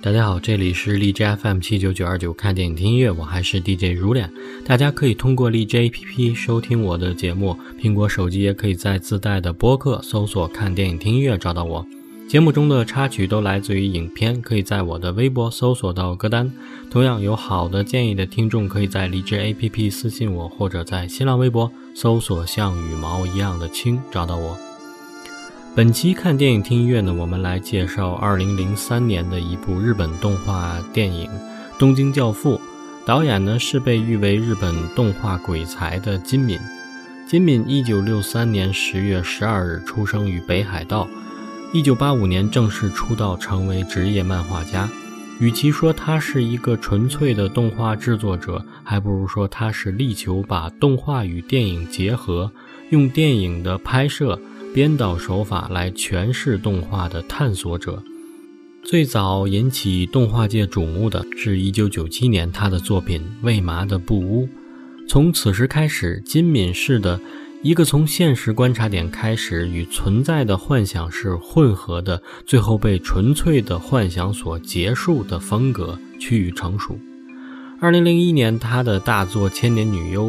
大家好，这里是荔枝 FM 七九九二九，看电影听音乐，我还是 DJ 如脸。大家可以通过荔枝 APP 收听我的节目，苹果手机也可以在自带的播客搜索“看电影听音乐”找到我。节目中的插曲都来自于影片，可以在我的微博搜索到歌单。同样有好的建议的听众，可以在荔枝 APP 私信我，或者在新浪微博搜索“像羽毛一样的轻”找到我。本期看电影听音乐呢，我们来介绍2003年的一部日本动画电影《东京教父》，导演呢是被誉为日本动画鬼才的金敏。金敏1963年10月12日出生于北海道，1985年正式出道成为职业漫画家。与其说他是一个纯粹的动画制作者，还不如说他是力求把动画与电影结合，用电影的拍摄。编导手法来诠释动画的探索者，最早引起动画界瞩目的是一九九七年他的作品《为麻的布屋》。从此时开始，金敏式的一个从现实观察点开始与存在的幻想是混合的，最后被纯粹的幻想所结束的风格趋于成熟。二零零一年，他的大作《千年女优》。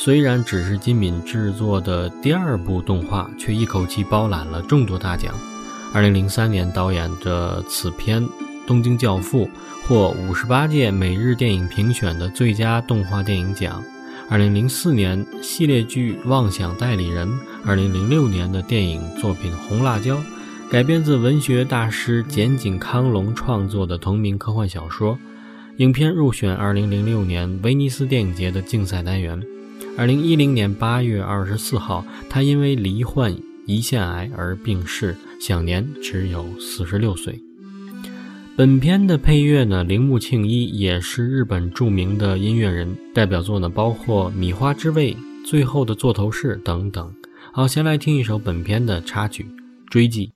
虽然只是金敏制作的第二部动画，却一口气包揽了众多大奖。二零零三年导演的此片《东京教父》获五十八届每日电影评选的最佳动画电影奖。二零零四年系列剧《妄想代理人》，二零零六年的电影作品《红辣椒》，改编自文学大师简井康隆创作的同名科幻小说。影片入选二零零六年威尼斯电影节的竞赛单元。二零一零年八月二十四号，他因为罹患胰腺癌而病逝，享年只有四十六岁。本片的配乐呢，铃木庆一也是日本著名的音乐人，代表作呢包括《米花之味》《最后的座头市》等等。好，先来听一首本片的插曲《追记》。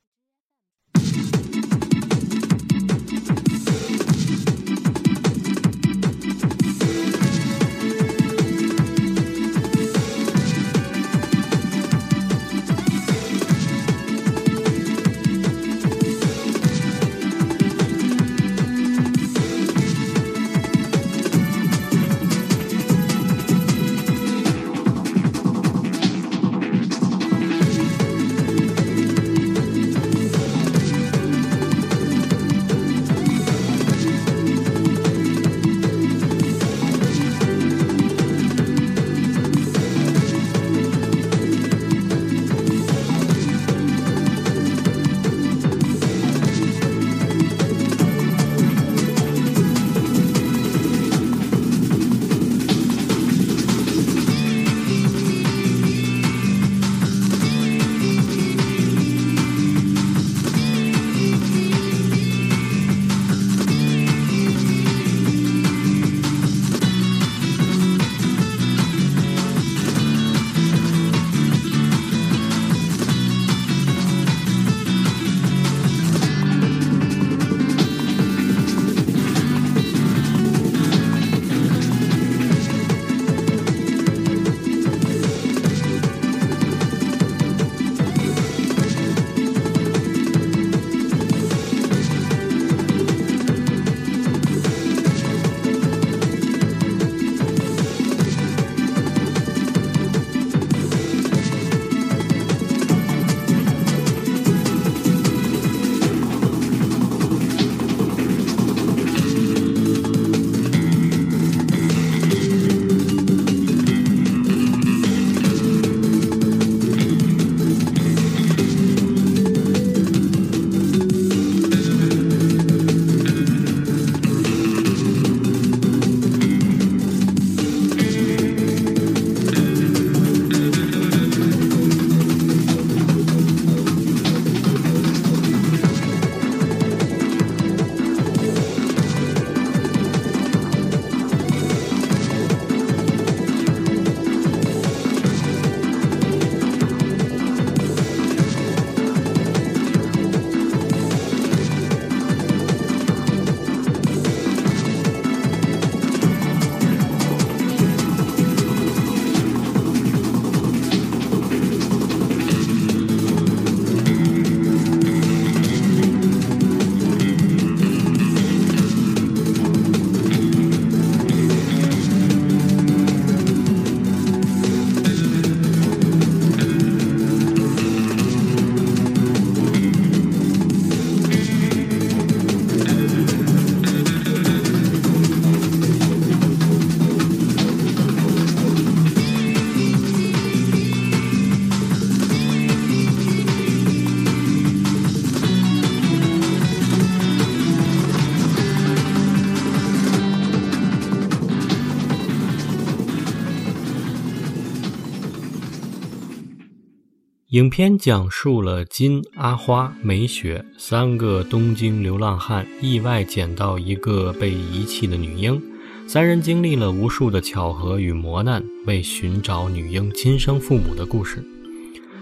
影片讲述了金、阿花、美雪三个东京流浪汉意外捡到一个被遗弃的女婴，三人经历了无数的巧合与磨难，为寻找女婴亲生父母的故事。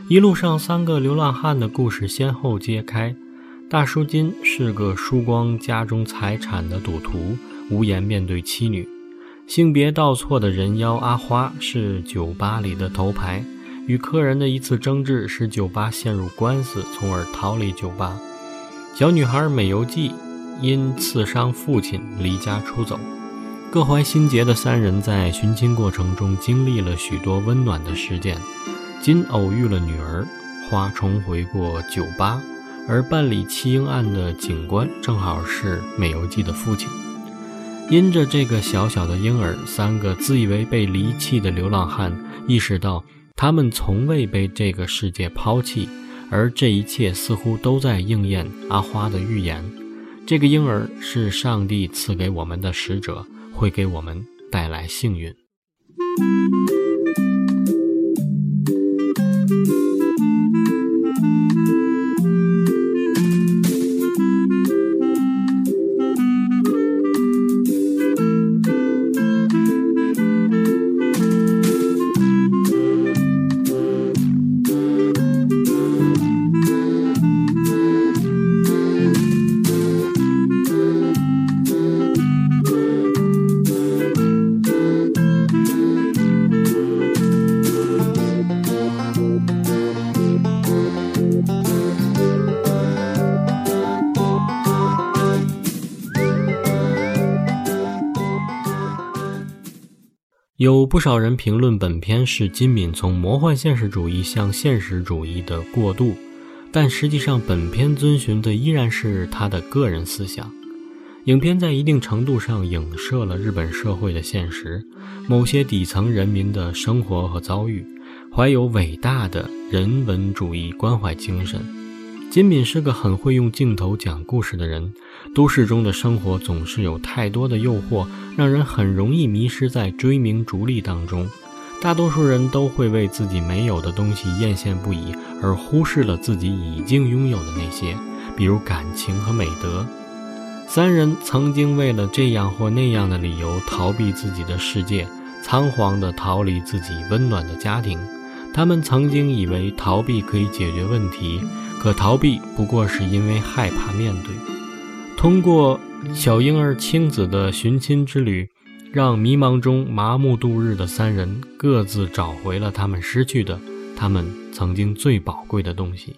一路上，三个流浪汉的故事先后揭开。大叔金是个输光家中财产的赌徒，无颜面对妻女；性别倒错的人妖阿花是酒吧里的头牌。与客人的一次争执使酒吧陷入官司，从而逃离酒吧。小女孩美游纪因刺伤父亲离家出走。各怀心结的三人在寻亲过程中经历了许多温暖的事件。金偶遇了女儿，花重回过酒吧，而办理弃婴案的警官正好是美游纪的父亲。因着这个小小的婴儿，三个自以为被离弃的流浪汉意识到。他们从未被这个世界抛弃，而这一切似乎都在应验阿花的预言：这个婴儿是上帝赐给我们的使者，会给我们带来幸运。有不少人评论本片是金敏从魔幻现实主义向现实主义的过渡，但实际上本片遵循的依然是他的个人思想。影片在一定程度上影射了日本社会的现实，某些底层人民的生活和遭遇，怀有伟大的人文主义关怀精神。金敏是个很会用镜头讲故事的人。都市中的生活总是有太多的诱惑，让人很容易迷失在追名逐利当中。大多数人都会为自己没有的东西艳羡不已，而忽视了自己已经拥有的那些，比如感情和美德。三人曾经为了这样或那样的理由逃避自己的世界，仓皇地逃离自己温暖的家庭。他们曾经以为逃避可以解决问题。可逃避不过是因为害怕面对。通过小婴儿青子的寻亲之旅，让迷茫中麻木度日的三人各自找回了他们失去的，他们曾经最宝贵的东西。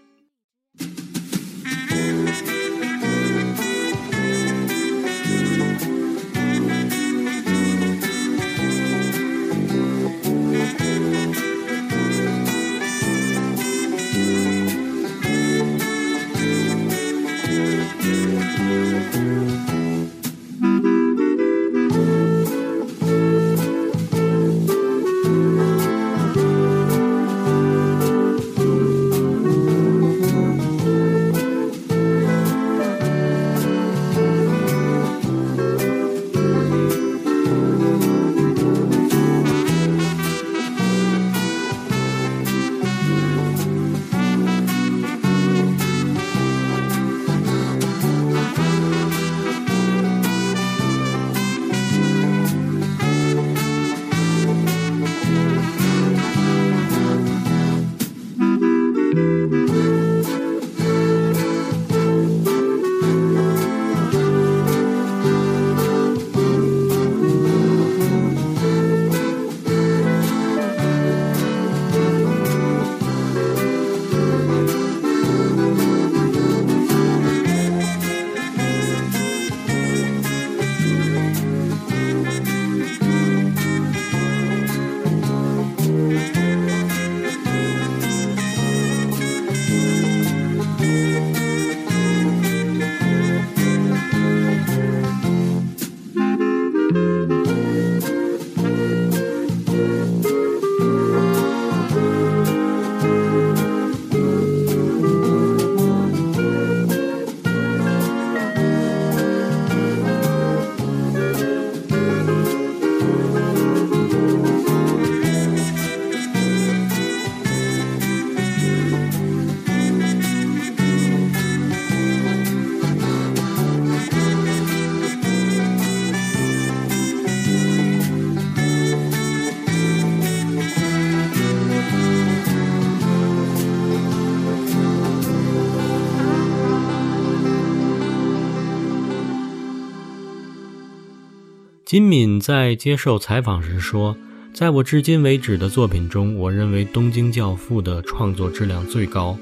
金敏在接受采访时说：“在我至今为止的作品中，我认为《东京教父》的创作质量最高。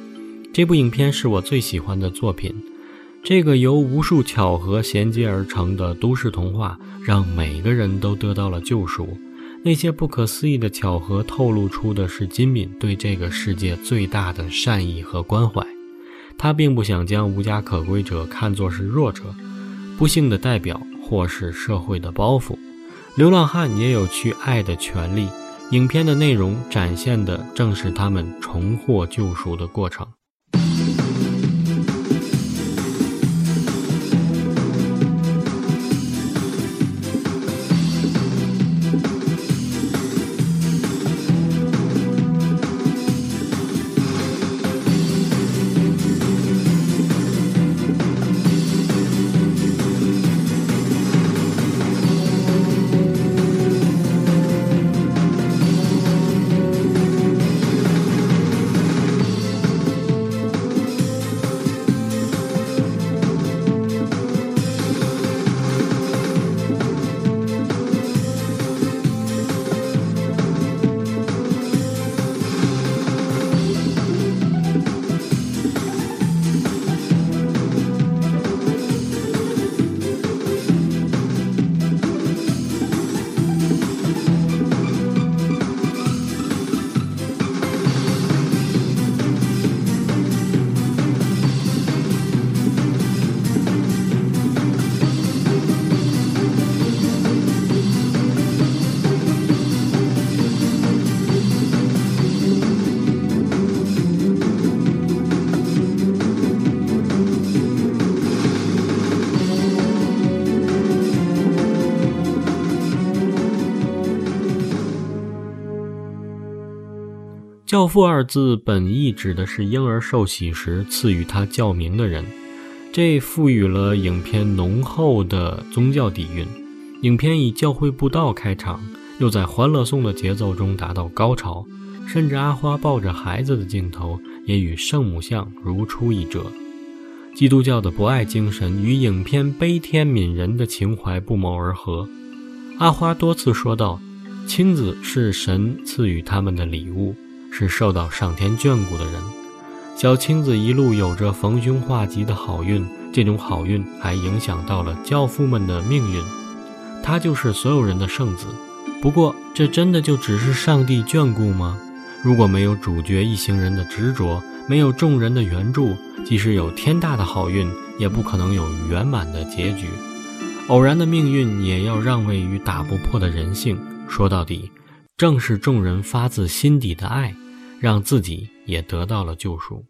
这部影片是我最喜欢的作品。这个由无数巧合衔接而成的都市童话，让每个人都得到了救赎。那些不可思议的巧合，透露出的是金敏对这个世界最大的善意和关怀。他并不想将无家可归者看作是弱者、不幸的代表。”或是社会的包袱，流浪汉也有去爱的权利。影片的内容展现的正是他们重获救赎的过程。教父二字本意指的是婴儿受洗时赐予他教名的人，这赋予了影片浓厚的宗教底蕴。影片以教会布道开场，又在欢乐颂的节奏中达到高潮，甚至阿花抱着孩子的镜头也与圣母像如出一辙。基督教的博爱精神与影片悲天悯人的情怀不谋而合。阿花多次说道：“亲子是神赐予他们的礼物。”是受到上天眷顾的人，小青子一路有着逢凶化吉的好运，这种好运还影响到了教父们的命运。他就是所有人的圣子。不过，这真的就只是上帝眷顾吗？如果没有主角一行人的执着，没有众人的援助，即使有天大的好运，也不可能有圆满的结局。偶然的命运也要让位于打不破的人性。说到底。正是众人发自心底的爱，让自己也得到了救赎。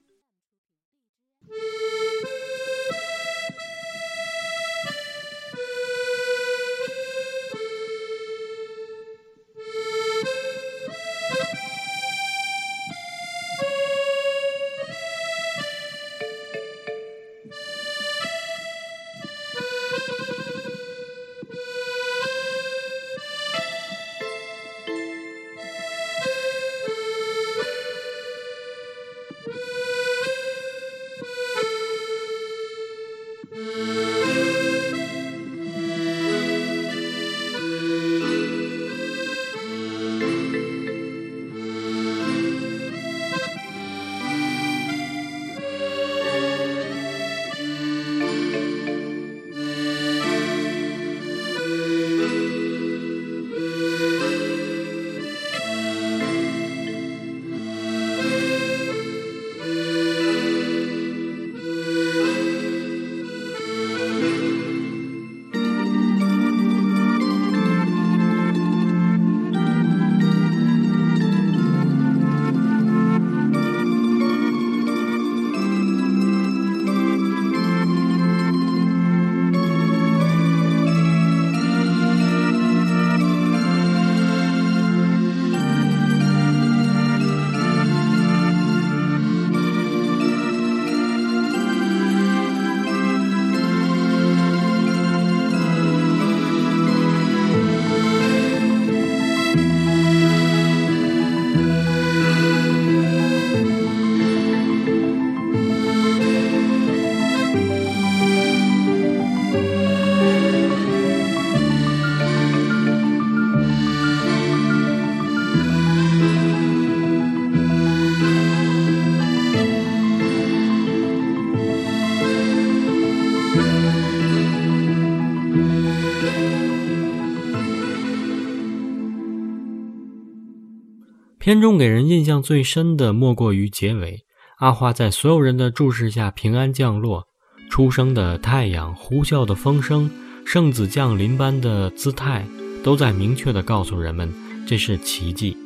片中给人印象最深的莫过于结尾，阿花在所有人的注视下平安降落，初升的太阳、呼啸的风声、圣子降临般的姿态，都在明确地告诉人们，这是奇迹。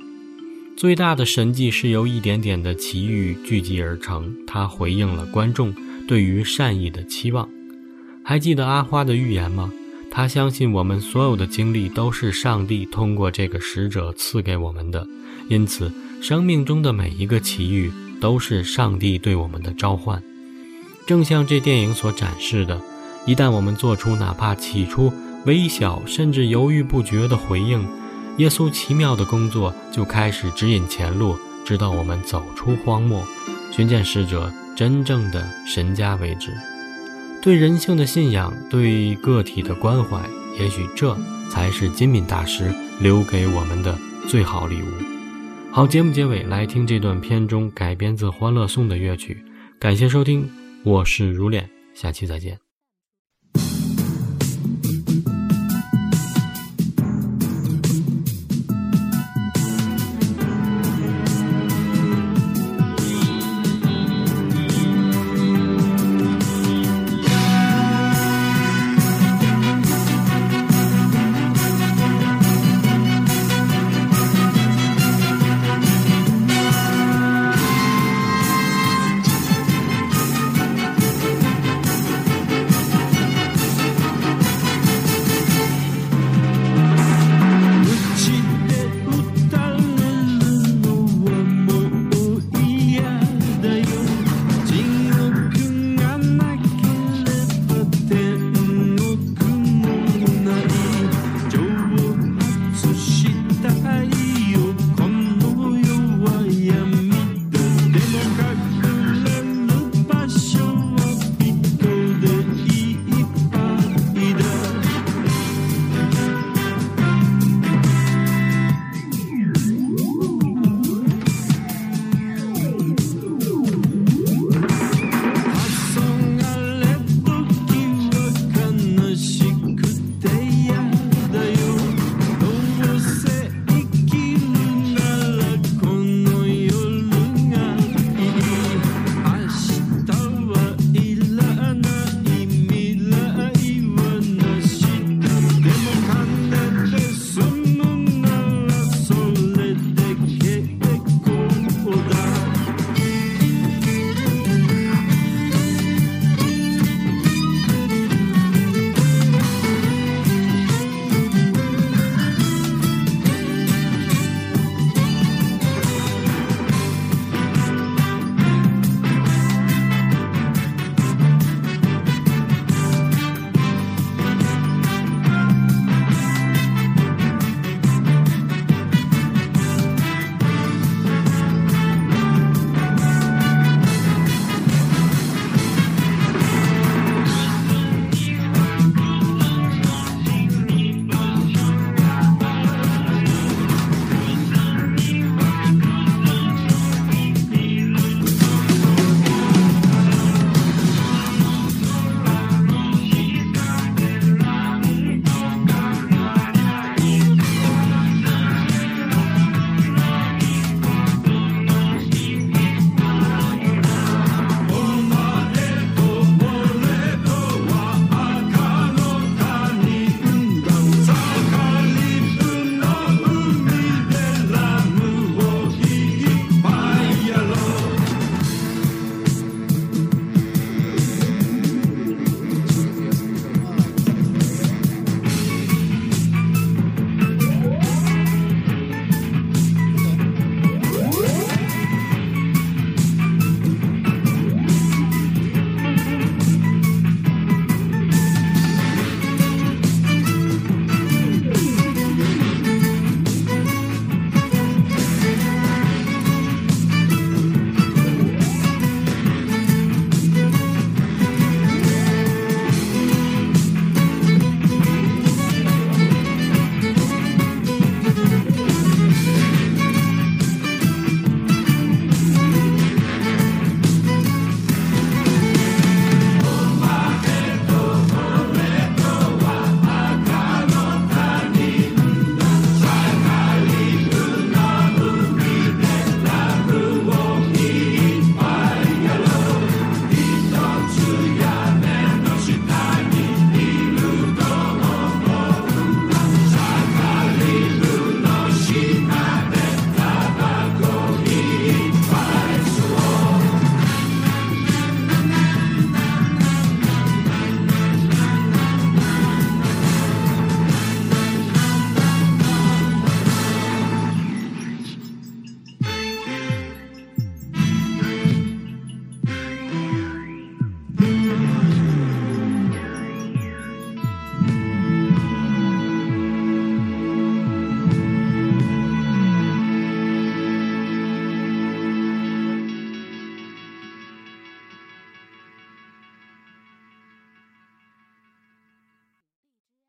最大的神迹是由一点点的奇遇聚集而成，它回应了观众对于善意的期望。还记得阿花的预言吗？他相信我们所有的经历都是上帝通过这个使者赐给我们的，因此生命中的每一个奇遇都是上帝对我们的召唤。正像这电影所展示的，一旦我们做出哪怕起初微小甚至犹豫不决的回应，耶稣奇妙的工作就开始指引前路，直到我们走出荒漠，寻见使者真正的神家为止。对人性的信仰，对个体的关怀，也许这才是金敏大师留给我们的最好礼物。好，节目结尾来听这段片中改编自《欢乐颂》的乐曲。感谢收听，我是如脸，下期再见。